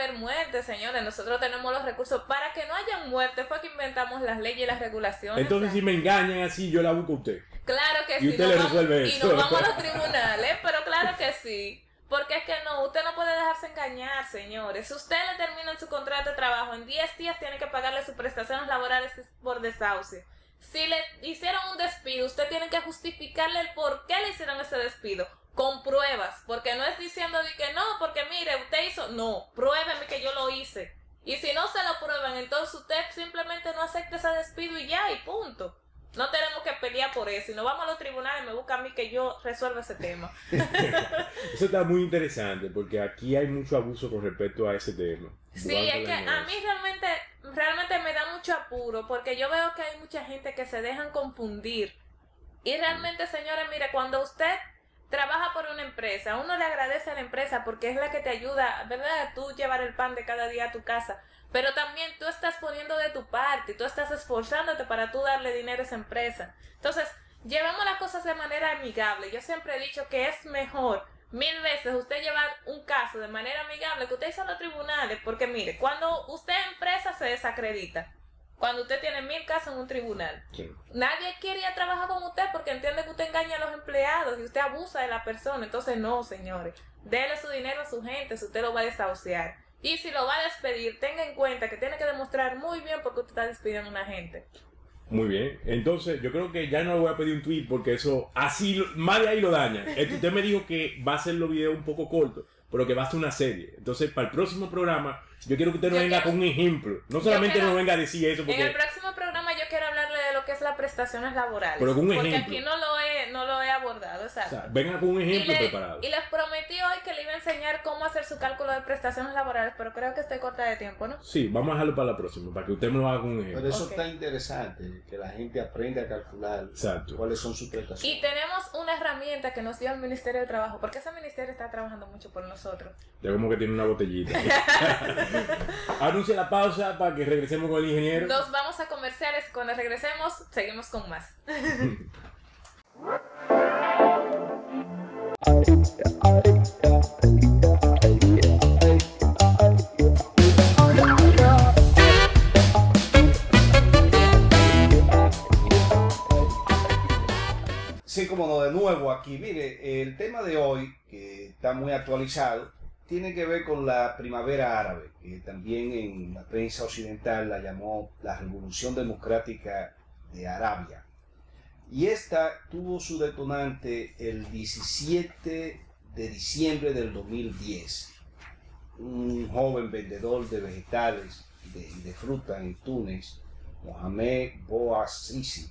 haber muerte, señores. Nosotros tenemos los recursos. Para que no haya muerte fue que inventamos las leyes y las regulaciones. entonces si me engañan así, yo la busco a usted. Claro que Y sí. usted le vamos- resuelve Y eso. nos vamos a los tribunales, pero claro que sí. Porque es que no, usted no puede dejarse engañar, señores. Si usted le termina su contrato de trabajo, en 10 días tiene que pagarle sus prestaciones laborales por desahucio. Si le hicieron un despido, usted tiene que justificarle el por qué le hicieron ese despido. Con pruebas. Porque no es diciendo de que no, porque mire, usted hizo. No, pruébeme que yo lo hice. Y si no se lo prueban, entonces usted simplemente no acepta ese despido y ya, y punto. No tenemos que pelear por eso. Y no vamos a los tribunales, me busca a mí que yo resuelva ese tema. Eso está muy interesante porque aquí hay mucho abuso con respecto a ese tema. Sí, es que a mí realmente, realmente me da mucho apuro porque yo veo que hay mucha gente que se dejan confundir. Y realmente, señores, mire, cuando usted trabaja por una empresa, uno le agradece a la empresa porque es la que te ayuda, ¿verdad? Tú llevar el pan de cada día a tu casa. Pero también tú estás poniendo de tu parte tú estás esforzándote para tú darle dinero a esa empresa. Entonces, llevamos las cosas de manera amigable. Yo siempre he dicho que es mejor mil veces usted llevar un caso de manera amigable que usted hizo a los tribunales. Porque mire, cuando usted empresa se desacredita. Cuando usted tiene mil casos en un tribunal. Sí. Nadie quiere ir a trabajar con usted porque entiende que usted engaña a los empleados y usted abusa de la persona. Entonces, no, señores. Dele su dinero a su gente si usted lo va a desahuciar. Y si lo va a despedir, tenga en cuenta que tiene que demostrar muy bien por qué usted está despidiendo a una gente. Muy bien. Entonces, yo creo que ya no le voy a pedir un tweet porque eso, así, más de ahí lo daña. Este, Usted me dijo que va a hacer los videos un poco cortos, que va a ser una serie. Entonces, para el próximo programa, yo quiero que usted nos Yo venga quiero- con un ejemplo. No solamente quiero- nos venga a decir eso, En el porque próximo lo que es las prestaciones laborales. Pero con un porque ejemplo. aquí no lo he, no lo he abordado, o exacto. sea, venga con un y, ejemplo le- preparado. y les prometí hoy que le iba a enseñar cómo hacer su cálculo de prestaciones laborales, pero creo que estoy corta de tiempo, ¿no? Sí, vamos a dejarlo para la próxima, para que usted me lo haga con un Pero ejemplo. eso Ok. está interesante, que la gente aprenda a calcular Exacto. cuáles son sus prestaciones. Y tenemos una herramienta que nos dio el Ministerio de Trabajo, porque ese ministerio está trabajando mucho por nosotros. Ya como que tiene una botellita. Anuncia la pausa para que regresemos con el ingeniero. Nos vamos a comerciales, cuando regresemos seguimos con más. Sí, como no, de nuevo aquí. Mire, el tema de hoy, que está muy actualizado, tiene que ver con la primavera árabe, que también en la prensa occidental la llamó la Revolución Democrática de Arabia. Y esta tuvo su detonante el 17 de diciembre del 2010. Un joven vendedor de vegetales y de, de fruta en Túnez, Mohamed Bouazizi,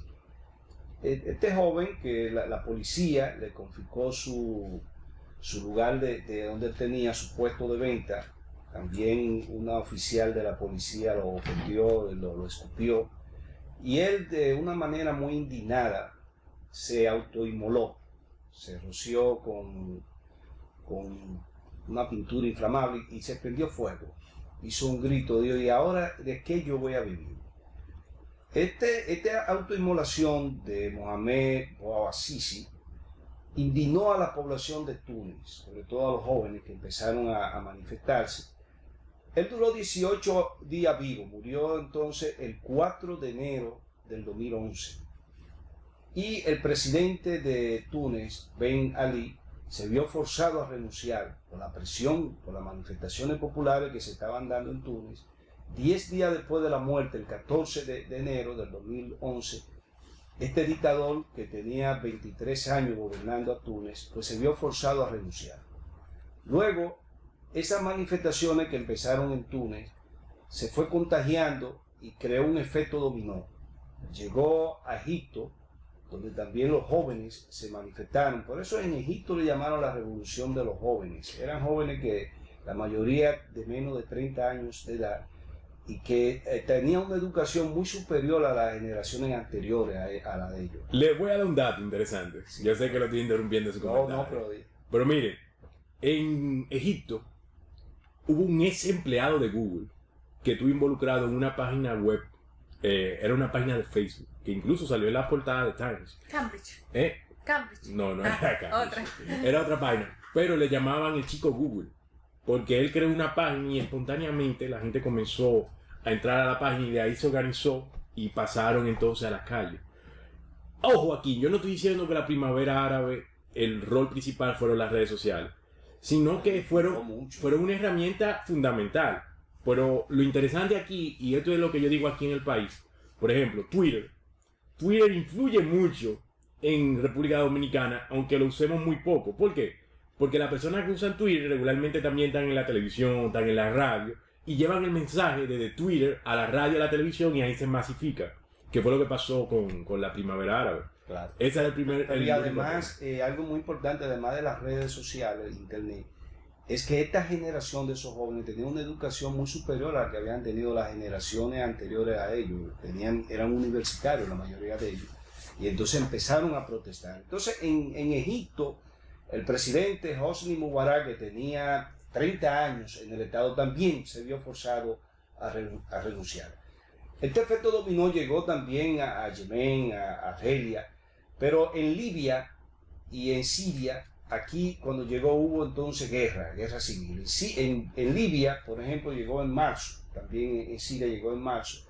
este joven que la, policía le confiscó su, su lugar de, de donde tenía su puesto de venta, también una oficial de la policía lo ofendió, lo, lo escupió, y él de una manera muy indignada se autoinmoló, se roció con, con una pintura inflamable y se prendió fuego. Hizo un grito, dijo, ¿y ahora de qué yo voy a vivir? Este, esta autoinmolación de Mohamed Bouazizi indignó a la población de Túnez, sobre todo a los jóvenes que empezaron a, a manifestarse. Él duró 18 días vivo, murió entonces el 4 de enero del 2011. Y el presidente de Túnez, Ben Ali, se vio forzado a renunciar por la presión, por las manifestaciones populares que se estaban dando en Túnez Diez días después de la muerte, el 14 de, de enero del 2011, este dictador que tenía 23 años gobernando a Túnez, pues se vio forzado a renunciar. Luego, esas manifestaciones que empezaron en Túnez se fue contagiando y creó un efecto dominó. Llegó a Egipto, donde también los jóvenes se manifestaron. Por eso en Egipto le llamaron la revolución de los jóvenes. Eran jóvenes que la mayoría de menos de 30 años de edad y que eh, tenían una educación muy superior a las generaciones anteriores a, a la de ellos. Le voy a dar un dato interesante. Yo sé que lo estoy interrumpiendo su No, no, pero Pero mire, en Egipto hubo un ex empleado de Google que estuvo involucrado en una página web, eh, era una página de Facebook, que incluso salió en la portada de Times. Cambridge. ¿Eh? Cambridge. No, no Ah, era Cambridge. Otra. Era otra página. Pero le llamaban el chico Google. Porque él creó una página y espontáneamente la gente comenzó a entrar a la página y de ahí se organizó y pasaron entonces a las calles. Ojo aquí, yo no estoy diciendo que la primavera árabe el rol principal fueron las redes sociales, sino que fueron, fueron una herramienta fundamental. Pero lo interesante aquí, y esto es lo que yo digo aquí en el país, por ejemplo, Twitter. Twitter influye mucho en República Dominicana, aunque lo usemos muy poco. ¿Por qué? Porque las personas que usan Twitter regularmente también están en la televisión, están en la radio, y llevan el mensaje desde Twitter a la radio, a la televisión, y ahí se masifica. Que fue lo que pasó con, con la primavera árabe. Claro. Ese es el primer... el y además, eh, algo muy importante, además de las redes sociales, el internet, es que esta generación de esos jóvenes tenía una educación muy superior a la que habían tenido las generaciones anteriores a ellos. Tenían, eran universitarios la mayoría de ellos. Y entonces empezaron a protestar. Entonces, en, en Egipto, el presidente Hosni Mubarak, que tenía 30 años en el Estado, también se vio forzado a, re- a renunciar. Este efecto dominó llegó también a, a Yemen, a, a Argelia, pero en Libia y en Siria, aquí cuando llegó hubo entonces guerra, guerra civil. En, en, Libia, por ejemplo, llegó en marzo, también en, en Siria llegó en marzo.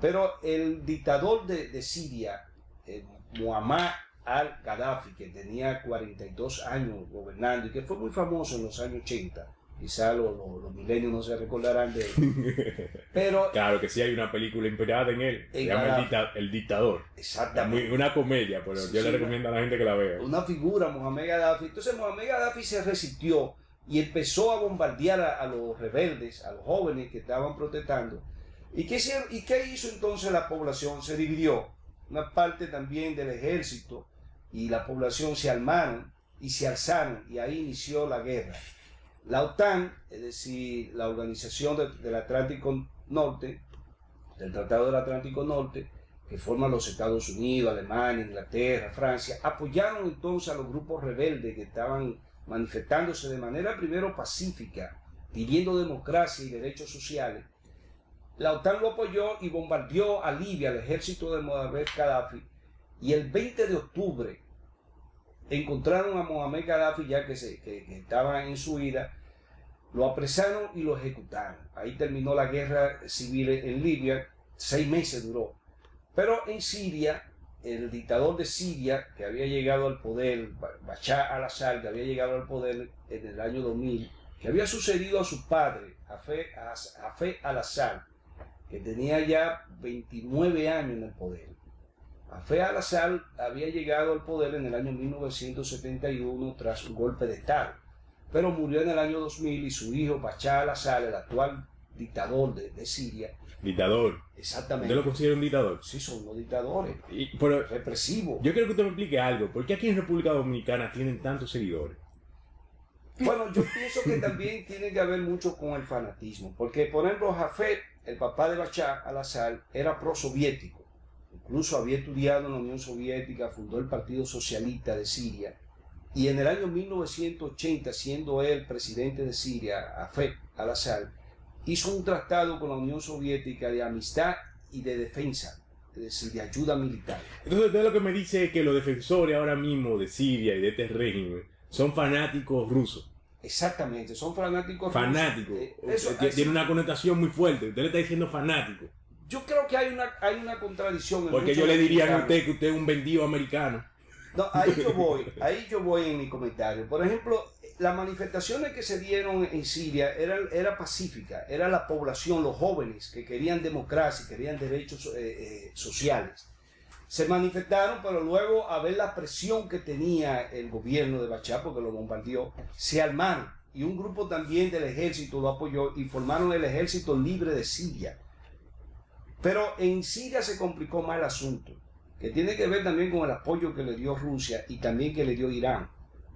Pero el dictador de, de Siria, eh, Muammar al-Gaddafi, que tenía 42 años gobernando y que fue muy famoso en los años 80, quizá los, los- los milenios no se recordarán de él, pero Claro que sí hay una película inspirada en él. Se llama el, Gaddafi. Dicta- El Dictador. Exactamente. Muy- una comedia, pero Sí, yo sí, le recomiendo a la gente que la vea. una figura, Mohamed Gaddafi. Entonces Mohamed Gaddafi se resistió y empezó a bombardear a, a los rebeldes, a los jóvenes que estaban protestando. ¿Y qué, hizo- ¿Y qué hizo entonces la población? Se dividió. Una parte también del ejército y la población se armaron y se alzaron y ahí inició la guerra. La OTAN, es decir, la Organización de- del Atlántico Norte, del Tratado del Atlántico Norte, que forman los Estados Unidos, Alemania, Inglaterra, Francia, apoyaron entonces a los grupos rebeldes que estaban manifestándose de manera primero pacífica, pidiendo democracia y derechos sociales. La OTAN lo apoyó y bombardeó a Libia, al ejército de Mohamed Gaddafi, y el 20 de octubre encontraron a Mohamed Gaddafi ya que, se, que, estaba en su ira, lo apresaron y lo ejecutaron. Ahí terminó la guerra civil en Libia, seis meses duró. Pero en Siria, el dictador de Siria, que había llegado al poder, Ba- Bashar al-Assad, que había llegado al poder en el año 2000, que había sucedido a su padre, Hafez al-Assad, que tenía ya 29 años en el poder. Hafez al-Assad había llegado al poder en el año 1971 tras un golpe de Estado, pero murió en el año 2000 y su hijo Bashar al-Assad, el actual dictador de, de Siria, Dictador. exactamente. ¿Usted lo considera un dictador? Sí, son los dictadores. Y, pero Represivos. yo quiero que usted me explique algo. ¿Por qué aquí en República Dominicana tienen tantos seguidores? Bueno, yo pienso que también tiene que haber mucho con el fanatismo, porque por ejemplo Jafet, el papá de Bashar al-Assad, era pro-soviético, incluso había estudiado en la Unión Soviética, fundó el Partido Socialista de Siria, y en el año 1980, siendo él presidente de Siria, Jafet al-Assad, hizo un tratado con la Unión Soviética de amistad y de defensa, es decir, de ayuda militar. Entonces usted lo que me dice es que los defensores ahora mismo de Siria y de este régimen son fanáticos rusos. Exactamente, son fanáticos. rusos. Fanáticos. Eh, tiene una connotación muy fuerte. Usted le está diciendo fanático. Yo creo que hay una, hay una contradicción. en Porque yo le diría a usted que usted es un vendido americano. No, ahí yo voy, ahí yo voy en mi comentario. Por ejemplo, las manifestaciones que se dieron en Siria eran era pacífica, era la población, los jóvenes que querían democracia, querían derechos eh, eh, sociales. se manifestaron, pero luego a ver la presión que tenía el gobierno de Bachar, porque lo bombardeó, se armaron. Y un grupo también del ejército lo apoyó y formaron el ejército libre de Siria. Pero en Siria se complicó más el asunto, que tiene que ver también con el apoyo que le dio Rusia y también que le dio Irán.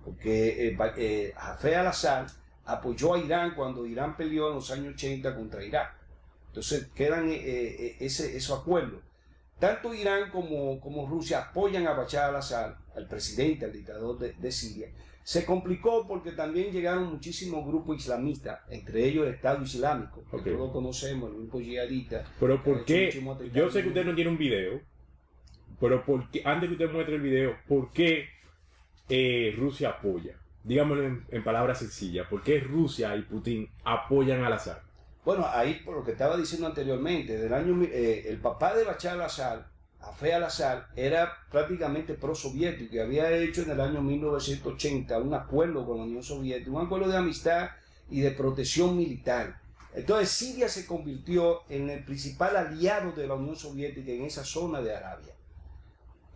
Porque eh, eh, al-Assad apoyó a Irán cuando Irán peleó en los años 80 contra Irak. Entonces quedan eh, eh, ese, esos acuerdos. Tanto Irán como, como Rusia apoyan a Bashar al-Assad, al presidente, al dictador de, de Siria. Se complicó porque también llegaron muchísimos grupos islamistas, entre ellos el Estado Islámico, que todos conocemos, el grupo yihadista. Pero ¿por qué? Yo sé que usted no tiene un video, pero ¿por qué- antes que usted muestre el video, ¿por qué eh, Rusia apoya? Dígamelo en, en palabras sencillas, ¿por qué Rusia y Putin apoyan al azar? Bueno, ahí por lo que estaba diciendo anteriormente, del año, eh, el papá de Bashar al-Assad, Hafez al-Assad, era prácticamente pro-soviético y había hecho en el año 1980 un acuerdo con la Unión Soviética, un acuerdo de amistad y de protección militar. Entonces Siria se convirtió en el principal aliado de la Unión Soviética en esa zona de Arabia.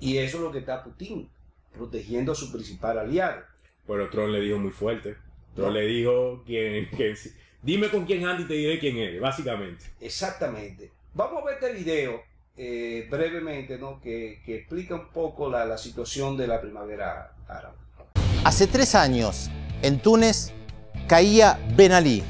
Y eso es lo que está Putin, protegiendo a su principal aliado. Pero Trump le dijo muy fuerte. Trump No. le dijo quién, que, dime con quién anda y te diré quién eres, básicamente. Exactamente. Vamos a ver este video eh, brevemente, ¿no? Que, explica un poco la, la situación de la primavera árabe. Hace tres años, en Túnez, caía Ben Ali,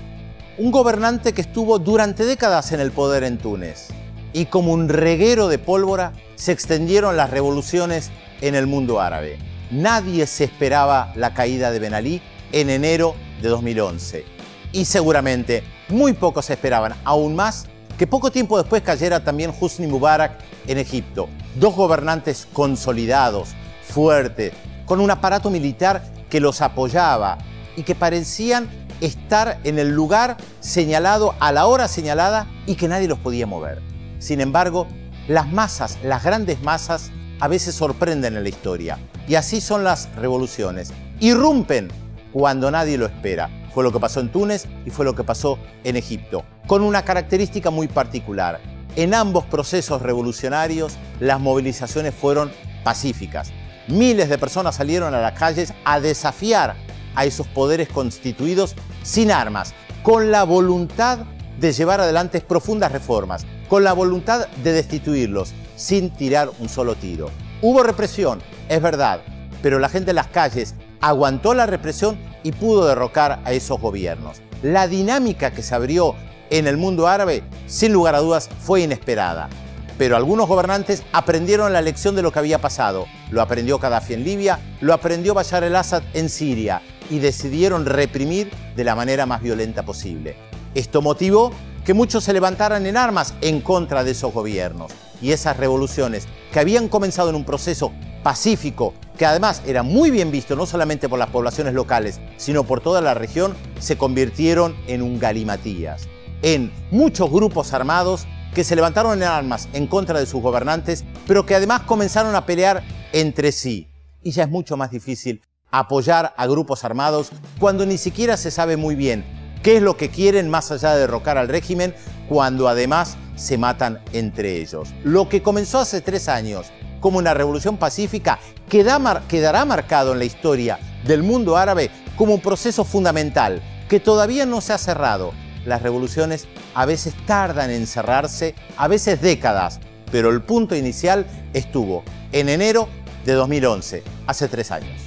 un gobernante que estuvo durante décadas en el poder en Túnez. Y como un reguero de pólvora, se extendieron las revoluciones en el mundo árabe. Nadie se esperaba la caída de Ben Ali en enero de 2011. Y seguramente muy pocos esperaban, aún más, que poco tiempo después cayera también Husni Mubarak en Egipto. Dos gobernantes consolidados, fuertes, con un aparato militar que los apoyaba y que parecían estar en el lugar señalado a la hora señalada y que nadie los podía mover. Sin embargo, las masas, las grandes masas, a veces sorprenden en la historia. Y así son las revoluciones. Irrumpen cuando nadie lo espera. Fue lo que pasó en Túnez y fue lo que pasó en Egipto, con una característica muy particular. En ambos procesos revolucionarios, las movilizaciones fueron pacíficas. Miles de personas salieron a las calles a desafiar a esos poderes constituidos sin armas, con la voluntad de llevar adelante profundas reformas, con la voluntad de destituirlos sin tirar un solo tiro. Hubo represión, es verdad, pero la gente en las calles aguantó la represión y pudo derrocar a esos gobiernos. La dinámica que se abrió en el mundo árabe, sin lugar a dudas, fue inesperada. Pero algunos gobernantes aprendieron la lección de lo que había pasado. Lo aprendió Gaddafi en Libia, lo aprendió Bashar el-Assad en Siria y decidieron reprimir de la manera más violenta posible. Esto motivó que muchos se levantaran en armas en contra de esos gobiernos. Y esas revoluciones, que habían comenzado en un proceso pacífico, que además era muy bien visto no solamente por las poblaciones locales, sino por toda la región, se convirtieron en un galimatías, en muchos grupos armados que se levantaron en armas en contra de sus gobernantes, pero que además comenzaron a pelear entre sí. Y ya es mucho más difícil apoyar a grupos armados cuando ni siquiera se sabe muy bien qué es lo que quieren más allá de derrocar al régimen, cuando además se matan entre ellos. Lo que comenzó hace tres años como una revolución pacífica queda quedará marcado en la historia del mundo árabe como un proceso fundamental que todavía no se ha cerrado. Las revoluciones a veces tardan en cerrarse, a veces décadas, pero el punto inicial estuvo en enero de 2011, hace tres años.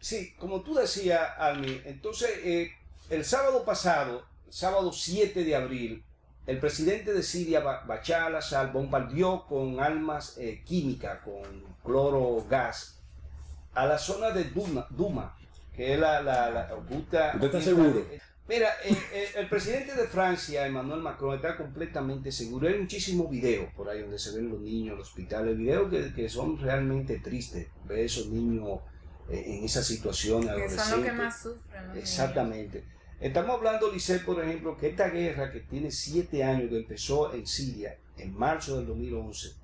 Sí, como tú decías, Almi, entonces eh, el sábado pasado, sábado 7 de abril, el presidente de Siria, Ba- Bashar al-Assad, bombardeó con armas eh, químicas, con cloro gas, a la zona de Duma, Duma que es la... la, la Ghouta- ¿Usted está seguro? Mira, eh, eh, el presidente de Francia, Emmanuel Macron, está completamente seguro. Hay muchísimos videos por ahí donde se ven los niños en los hospitales, videos que, que son realmente tristes, ver esos niños eh, en esa situación. Que son los que más sufren. los Exactamente. Estamos hablando, Lisset, por ejemplo, que esta guerra que tiene siete años, que empezó en Siria en marzo del 2011,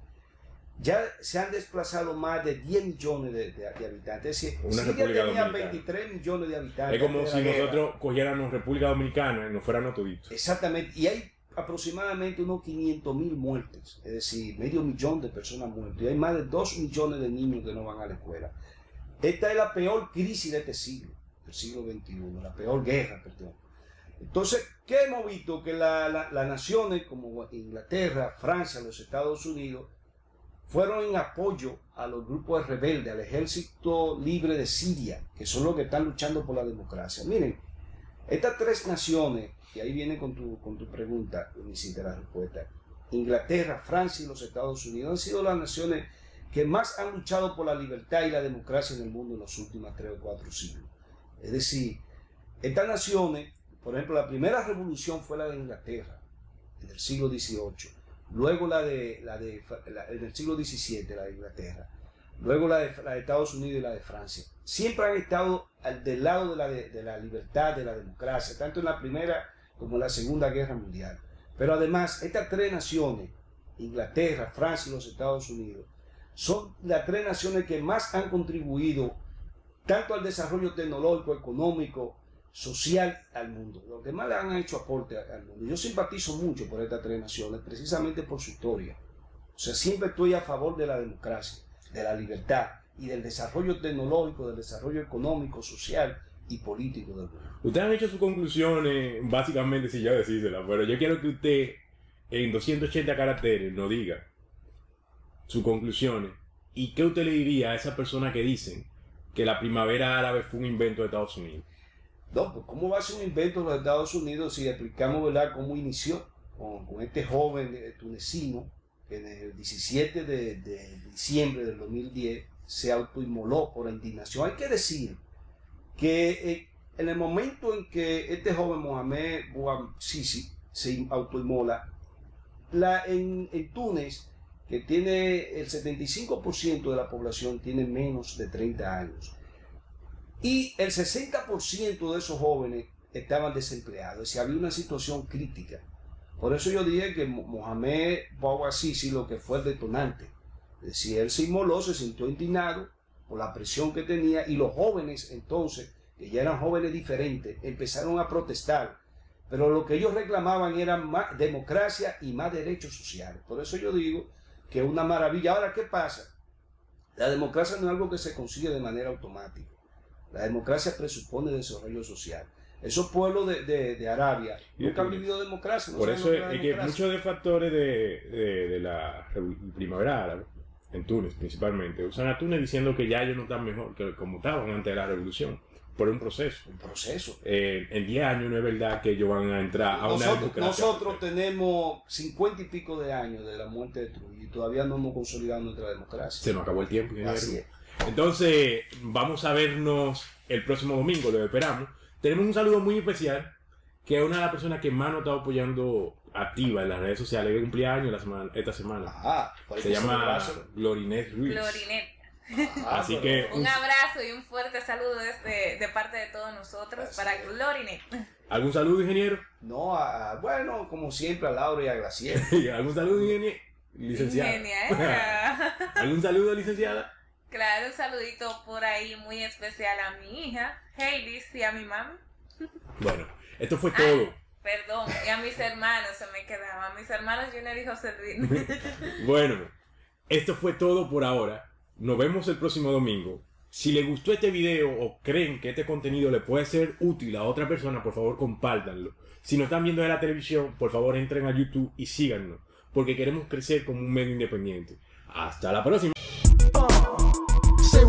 ya se han desplazado más de 10 millones de, de- de habitantes. Es decir, Una Siria república tenía dominicana. 23 millones de habitantes. Es como si la guerra. nosotros cogiéramos República Dominicana y nos fuéramos toditos. Exactamente. Y hay aproximadamente unos 500 mil muertes, es decir, medio millón de personas muertas, y hay más de 2 millones de niños que no van a la escuela. Esta es la peor crisis de este siglo, del siglo XXI, la peor guerra, perdón. Entonces, ¿qué hemos visto? Que la- la- las naciones como Inglaterra, Francia, los Estados Unidos, fueron en apoyo a los grupos rebeldes, al ejército libre de Siria, que son los que están luchando por la democracia. Miren, estas tres naciones, y ahí viene con tu, con tu pregunta, hiciste la respuesta, Inglaterra, Francia y los Estados Unidos han sido las naciones que más han luchado por la libertad y la democracia en el mundo en los últimos tres o cuatro siglos. Es decir, estas naciones, por ejemplo, la primera revolución fue la de Inglaterra, en el siglo XVIII, luego la de, la de la- en el siglo XVII, la de Inglaterra, luego la de, la de Estados Unidos y la de Francia. Siempre han estado al, del lado de la, de, de la libertad, de la democracia, tanto en la primera como en la segunda guerra mundial. Pero además, estas tres naciones, Inglaterra, Francia y los Estados Unidos, son las tres naciones que más han contribuido tanto al desarrollo tecnológico, económico, social al mundo. Los que más le han hecho aporte al mundo. Yo simpatizo mucho por estas tres naciones, precisamente por su historia. O sea, siempre estoy a favor de la democracia, de la libertad y del desarrollo tecnológico, del desarrollo económico, social y político del mundo. Ustedes han hecho sus conclusiones, básicamente, si ya decírsela, pero yo quiero que usted, en 280 caracteres, nos diga sus conclusiones y qué usted le diría a esas personas que dicen que la primavera árabe fue un invento de Estados Unidos. No, pues ¿cómo va a ser un invento de los Estados Unidos si explicamos ¿verdad? cómo inició con, este joven eh, tunecino que en el 17 de, diciembre del 2010 se autoinmoló por la indignación? Hay que decir que eh, en el momento en que este joven Mohamed Bouazizi se autoinmola, la, en, en Túnez, que tiene el 75% de la población, tiene menos de 30 años. Y el 60% de esos jóvenes estaban desempleados. Es decir, había una situación crítica. Por eso yo dije que Mo- Mohamed Bouazizi lo que fue el detonante. Es decir, él se inmoló, se sintió indignado por la presión que tenía y los jóvenes entonces, que ya eran jóvenes diferentes, empezaron a protestar. Pero lo que ellos reclamaban era más democracia y más derechos sociales. Por eso yo digo que es una maravilla. Ahora, ¿qué pasa? La democracia no es algo que se consigue de manera automática. La democracia presupone desarrollo social. Esos pueblos de, de- de Arabia nunca han vivido democracia. no Por eso es, que muchos de factores de, la primavera árabe, en Túnez principalmente, usan a Túnez diciendo que ya ellos no están mejor que como estaban antes de la revolución, por un proceso. Un proceso. Eh, en 10 años no es verdad que ellos van a entrar a una democracia. nosotros tenemos cincuenta y pico de años de la muerte de Trujillo y todavía no hemos consolidado nuestra democracia. Se nos acabó el tiempo. Así es. Entonces, vamos a vernos el próximo domingo, lo esperamos. Tenemos un saludo muy especial, que es una de las personas que más nos está apoyando activa en las redes sociales, que cumpleaños la semana, esta semana. Ahí Se que llama celebrarse. Glorinet Ruiz. Glorinet. Ah, Así que Un abrazo y un fuerte saludo desde, de parte de todos nosotros para Glorinet. ¿Algún saludo, ingeniero? No, a- bueno, como siempre, a Laura y a Graciela. ¿Algún saludo, ingeniero? Licenciada. Ingeniera. ¿Algún saludo, licenciada? Claro, un saludito por ahí muy especial a mi hija, Hailey, y a mi mami. Bueno, esto fue todo. Perdón, y a mis hermanos se me quedaban. Mis hermanos Junior y José Luis. Bueno, esto fue todo por ahora. Nos vemos el próximo domingo. Si les gustó este video o creen que este contenido le puede ser útil a otra persona, por favor compártanlo. Si no están viendo de la televisión, por favor entren a YouTube y síganos, porque queremos crecer como un medio independiente. Hasta la próxima.